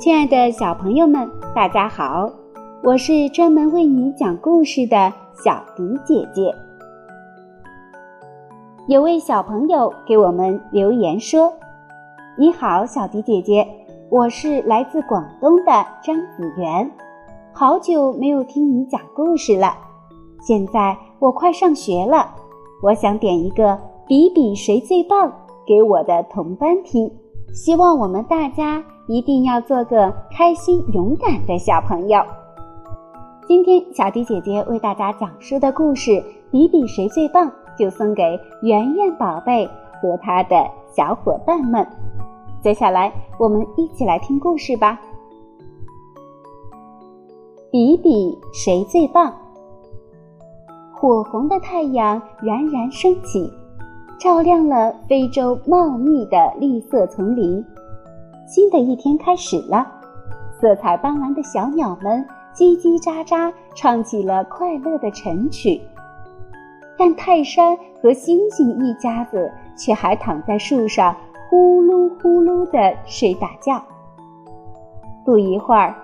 亲爱的小朋友们，大家好！我是专门为你讲故事的小迪姐姐。有位小朋友给我们留言说：“你好，小迪姐姐，我是来自广东的张子源，好久没有听你讲故事了。现在我快上学了，我想点一个比比谁最棒给我的同班听，希望我们大家。”一定要做个开心勇敢的小朋友。今天小迪姐姐为大家讲述的故事《比比谁最棒》，就送给圆圆宝贝和他的小伙伴们。接下来，我们一起来听故事吧。比比谁最棒？火红的太阳冉冉升起，照亮了非洲茂密的绿色丛林。新的一天开始了，色彩斑斓的小鸟们叽叽喳喳唱起了快乐的晨曲，但泰山和星星一家子却还躺在树上呼噜呼噜地睡大觉。不一会儿，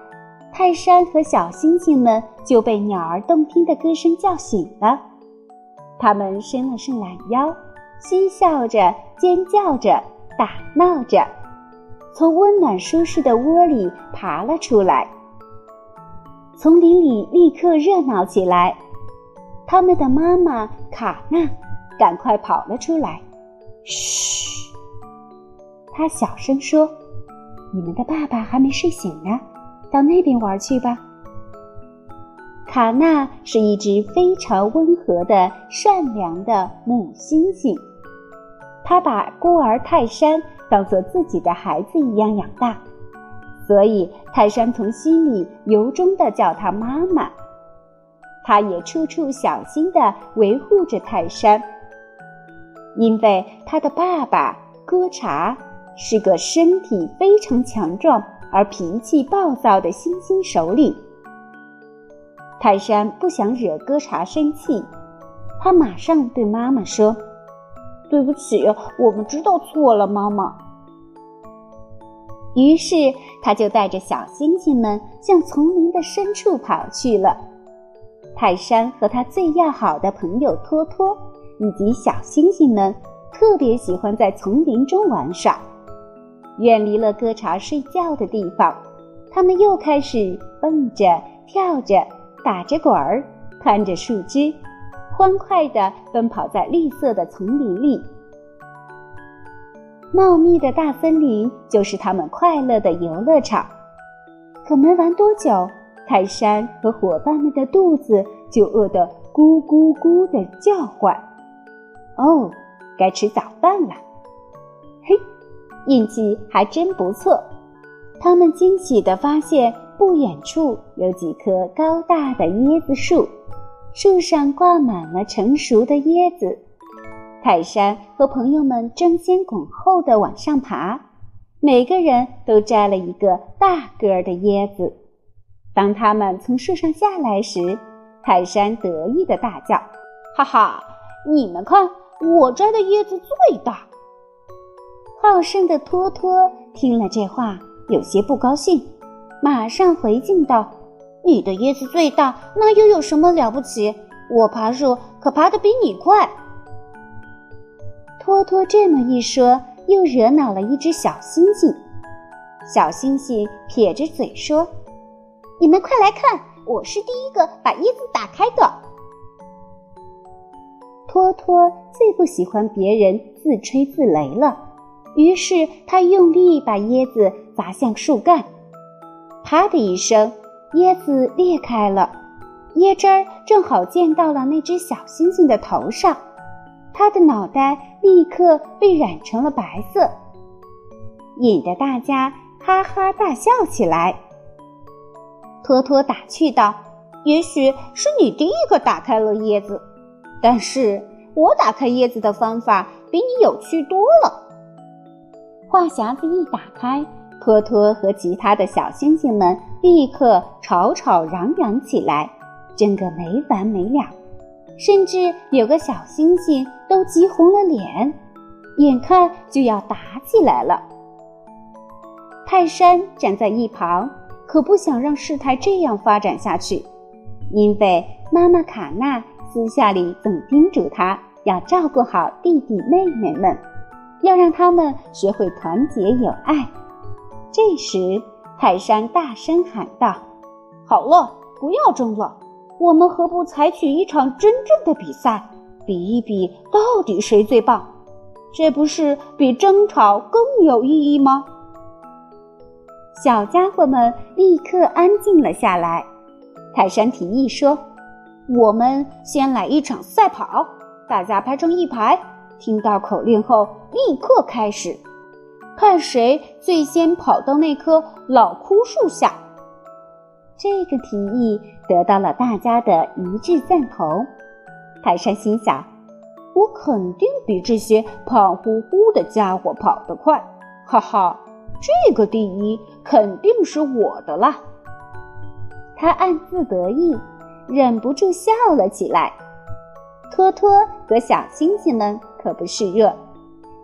泰山和小星星们就被鸟儿动听的歌声叫醒了，他们伸了伸懒腰，嬉笑着，尖叫着，打闹着。从温暖舒适的窝里爬了出来。丛林里立刻热闹起来，他们的妈妈卡娜赶快跑了出来。嘘，她小声说：“你们的爸爸还没睡醒呢，到那边玩去吧。”卡娜是一只非常温和的、善良的母猩猩，它把孤儿泰山。当做自己的孩子一样养大，所以泰山从心里由衷的叫他妈妈。他也处处小心的维护着泰山，因为他的爸爸哥查是个身体非常强壮而脾气暴躁的猩猩首领。泰山不想惹哥查生气，他马上对妈妈说。对不起，我们知道错了，妈妈。于是他就带着小星星们向丛林的深处跑去了。泰山和他最要好的朋友托托以及小星星们特别喜欢在丛林中玩耍。远离了哥查睡觉的地方，他们又开始蹦着、跳着、打着滚儿、攀着树枝。欢快地奔跑在绿色的丛林里，茂密的大森林就是他们快乐的游乐场。可没玩多久，泰山和伙伴们的肚子就饿得咕咕咕地叫唤。哦，该吃早饭了！嘿，运气还真不错。他们惊喜地发现，不远处有几棵高大的椰子树。树上挂满了成熟的椰子，泰山和朋友们争先恐后的往上爬，每个人都摘了一个大个儿的椰子。当他们从树上下来时，泰山得意的大叫：“哈哈，你们看，我摘的椰子最大！”好胜的托托听了这话，有些不高兴，马上回敬道。你的椰子最大，那又有什么了不起？我爬树可爬得比你快。托托这么一说，又惹恼了一只小猩猩。小猩猩撇着嘴说：“你们快来看，我是第一个把椰子打开的。”托托最不喜欢别人自吹自擂了，于是他用力把椰子砸向树干，啪的一声。椰子裂开了，椰汁儿正好溅到了那只小猩猩的头上，它的脑袋立刻被染成了白色，引得大家哈哈大笑起来。托托打趣道：“也许是你第一个打开了椰子，但是我打开椰子的方法比你有趣多了。”话匣子一打开。托托和其他的小星星们立刻吵吵嚷嚷起来，争个没完没了，甚至有个小星星都急红了脸，眼看就要打起来了。泰山站在一旁，可不想让事态这样发展下去，因为妈妈卡娜私下里总叮嘱他要照顾好弟弟妹妹们，要让他们学会团结友爱。这时，泰山大声喊道：“好了，不要争了，我们何不采取一场真正的比赛，比一比到底谁最棒？这不是比争吵更有意义吗？”小家伙们立刻安静了下来。泰山提议说：“我们先来一场赛跑，大家排成一排，听到口令后立刻开始。”看谁最先跑到那棵老枯树下。这个提议得到了大家的一致赞同。泰山心想：“我肯定比这些胖乎乎的家伙跑得快，哈哈，这个第一肯定是我的啦！”他暗自得意，忍不住笑了起来。托托和小星星们可不示弱。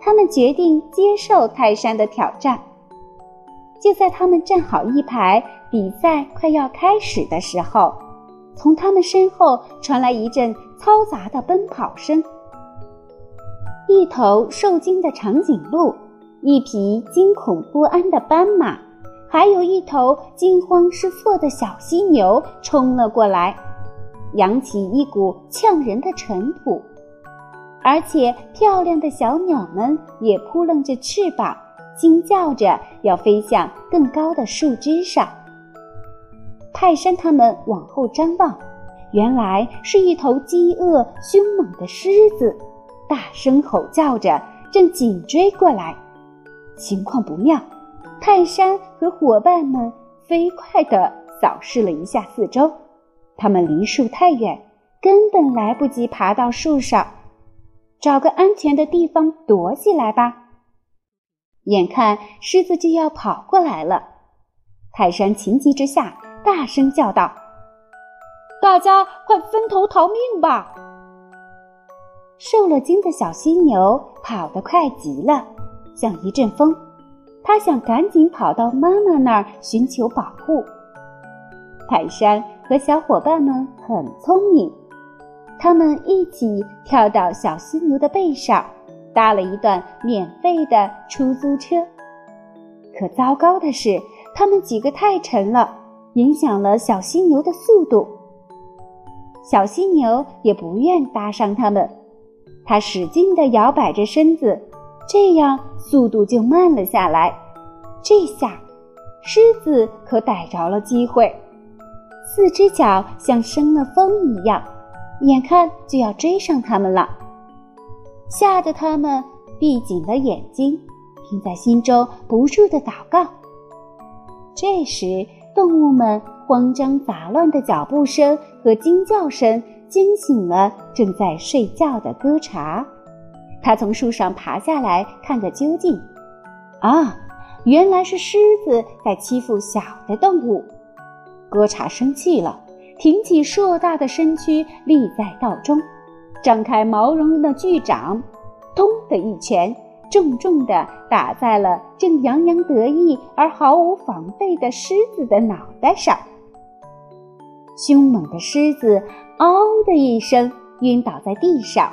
他们决定接受泰山的挑战。就在他们站好一排，比赛快要开始的时候，从他们身后传来一阵嘈杂的奔跑声。一头受惊的长颈鹿，一匹惊恐不安的斑马，还有一头惊慌失措的小犀牛冲了过来，扬起一股呛人的尘土。而且，漂亮的小鸟们也扑棱着翅膀，惊叫着要飞向更高的树枝上。泰山他们往后张望，原来是一头饥饿凶猛的狮子，大声吼叫着，正紧追过来。情况不妙，泰山和伙伴们飞快地扫视了一下四周，他们离树太远，根本来不及爬到树上。找个安全的地方躲起来吧。眼看狮子就要跑过来了，泰山情急之下大声叫道：“大家快分头逃命吧！”受了惊的小犀牛跑得快极了，像一阵风。他想赶紧跑到妈妈那儿寻求保护。泰山和小伙伴们很聪明。他们一起跳到小犀牛的背上，搭了一段免费的出租车。可糟糕的是，他们几个太沉了，影响了小犀牛的速度。小犀牛也不愿搭上他们，它使劲地摇摆着身子，这样速度就慢了下来。这下，狮子可逮着了机会，四只脚像生了风一样。眼看就要追上他们了，吓得他们闭紧了眼睛，并在心中不住的祷告。这时，动物们慌张杂乱的脚步声和惊叫声惊醒了正在睡觉的哥查。他从树上爬下来，看个究竟。啊，原来是狮子在欺负小的动物。哥查生气了。挺起硕大的身躯，立在道中，张开毛茸茸的巨掌，咚的一拳，重重地打在了正洋洋得意而毫无防备的狮子的脑袋上。凶猛的狮子“嗷”的一声晕倒在地上。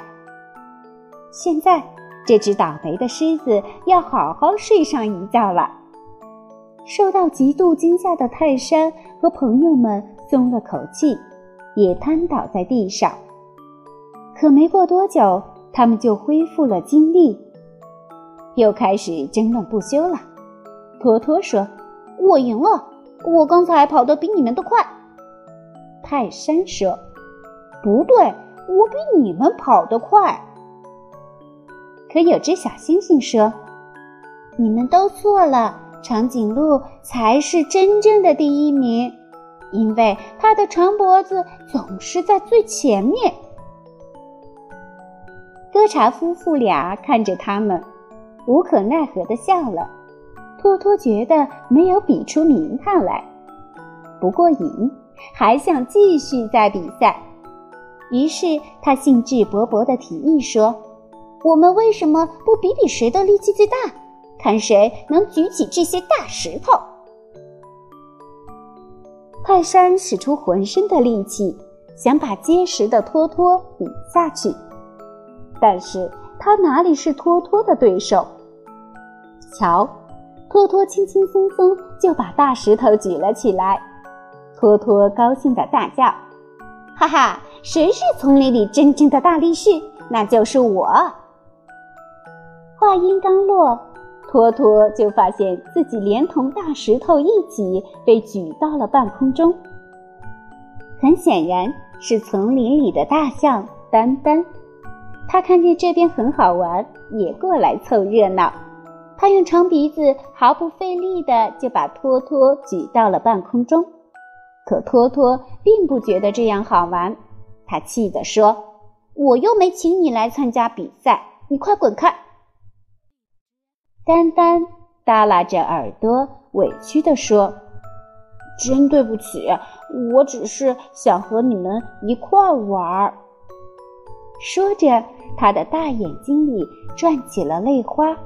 现在，这只倒霉的狮子要好好睡上一觉了。受到极度惊吓的泰山和朋友们。松了口气，也瘫倒在地上。可没过多久，他们就恢复了精力，又开始争论不休了。托托说：“我赢了，我刚才跑得比你们都快。”泰山说：“不对，我比你们跑得快。”可有只小星星说：“你们都错了，长颈鹿才是真正的第一名。”因为它的长脖子总是在最前面。哥查夫妇俩看着他们，无可奈何的笑了。托托觉得没有比出名堂来，不过瘾，还想继续再比赛。于是他兴致勃勃地提议说：“我们为什么不比比谁的力气最大？看谁能举起这些大石头。泰山使出浑身的力气，想把结实的托托比下去，但是他哪里是托托的对手？瞧，托托轻轻松松就把大石头举了起来。托托高兴的大叫：“哈哈，谁是丛林里真正的大力士？那就是我！”话音刚落，托托就发现自己连同大石头一起被举到了半空中。很显然是丛林里的大象丹丹，他看见这边很好玩，也过来凑热闹。他用长鼻子毫不费力的就把托托举到了半空中，可托托并不觉得这样好玩，他气地说：“我又没请你来参加比赛，你快滚开！”丹丹耷拉着耳朵，委屈地说：“真对不起，我只是想和你们一块玩。”说着，他的大眼睛里转起了泪花。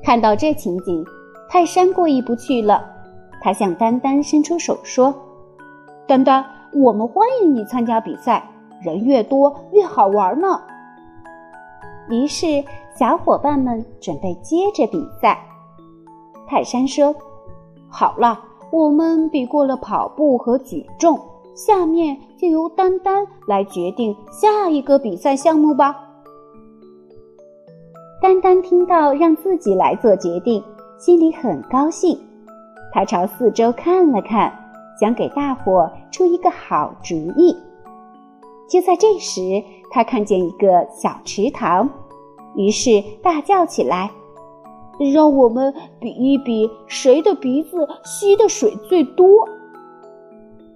看到这情景，泰山过意不去了。他向丹丹伸出手说：“丹丹，我们欢迎你参加比赛，人越多越好玩呢。”于是，小伙伴们准备接着比赛。泰山说：“好了，我们比过了跑步和举重，下面就由丹丹来决定下一个比赛项目吧。”丹丹听到让自己来做决定，心里很高兴。他朝四周看了看，想给大伙出一个好主意。就在这时，他看见一个小池塘，于是大叫起来：“让我们比一比，谁的鼻子吸的水最多！”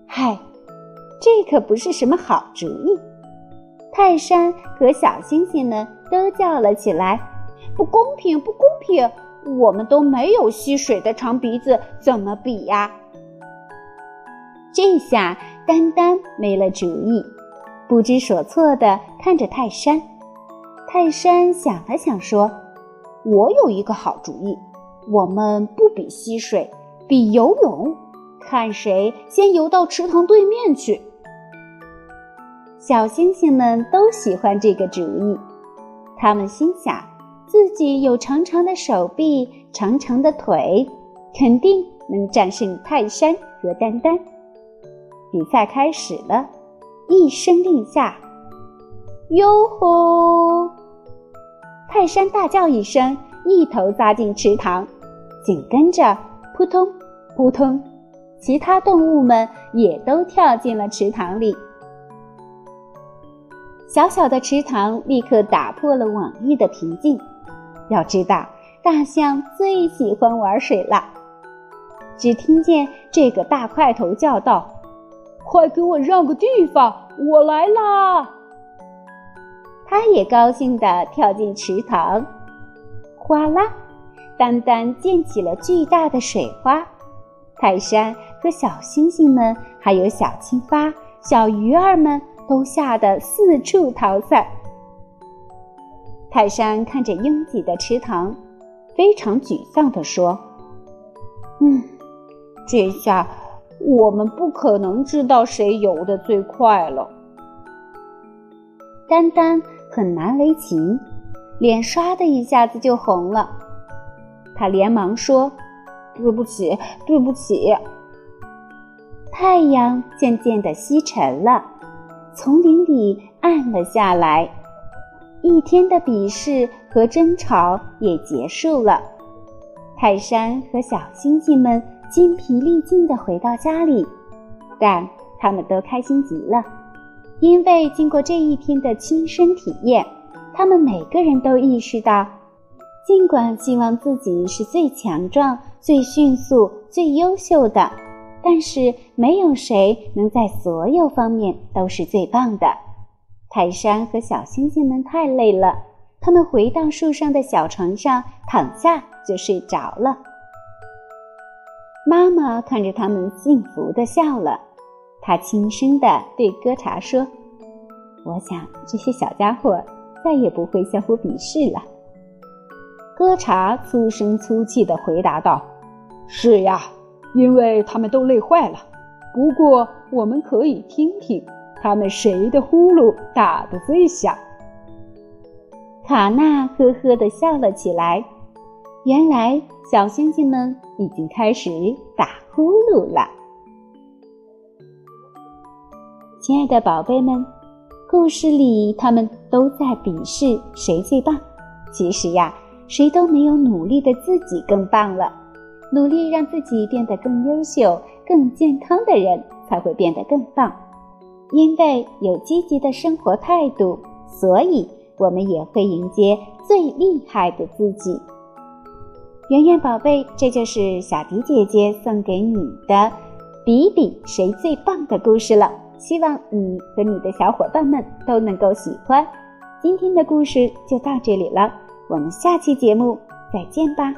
嗨，这可不是什么好主意。泰山和小星星们都叫了起来。不公平，不公平！我们都没有吸水的长鼻子，怎么比呀？这下丹丹没了主意，不知所措的看着泰山。泰山想了想，说：“我有一个好主意，我们不比溪水，比游泳，看谁先游到池塘对面去。”小星星们都喜欢这个主意，他们心想。自己有长长的手臂、长长的腿，肯定能战胜泰山和丹丹。比赛开始了，一声令下，哟吼！泰山大叫一声，一头扎进池塘，紧跟着扑通扑通，其他动物们也都跳进了池塘里。小小的池塘立刻打破了往日的平静。要知道，大象最喜欢玩水了。只听见这个大块头叫道：“快给我让个地方，我来啦！”他也高兴地跳进池塘，哗啦，丹丹溅起了巨大的水花。泰山和小星星们，还有小青蛙、小鱼儿们，都吓得四处逃窜。泰山看着拥挤的池塘，非常沮丧地说：“嗯，这下我们不可能知道谁游的最快了。”丹丹很难为情，脸唰的一下子就红了。他连忙说：“对不起，对不起。”太阳渐渐的西沉了，丛林里暗了下来。一天的比试和争吵也结束了，泰山和小星星们精疲力尽地回到家里，但他们都开心极了，因为经过这一天的亲身体验，他们每个人都意识到，尽管希望自己是最强壮、最迅速、最优秀的，但是没有谁能在所有方面都是最棒的。泰山和小星星们太累了，他们回到树上的小床上躺下就睡着了。妈妈看着他们幸福的笑了，他轻声的对哥茶说：“我想这些小家伙再也不会相互鄙视了。”哥查粗声粗气地回答道：“是呀，因为他们都累坏了。不过我们可以听听他们谁的呼噜打得最响。”卡纳呵呵地笑了起来。原来小星星们已经开始打呼噜了。亲爱的宝贝们，故事里他们都在比试谁最棒。其实呀。谁都没有努力的自己更棒了，努力让自己变得更优秀、更健康的人才会变得更棒。因为有积极的生活态度，所以我们也会迎接最厉害的自己。圆圆宝贝，这就是小迪姐姐送给你的“比比谁最棒”的故事了。希望你和你的小伙伴们都能够喜欢。今天的故事就到这里了。我们下期节目再见吧。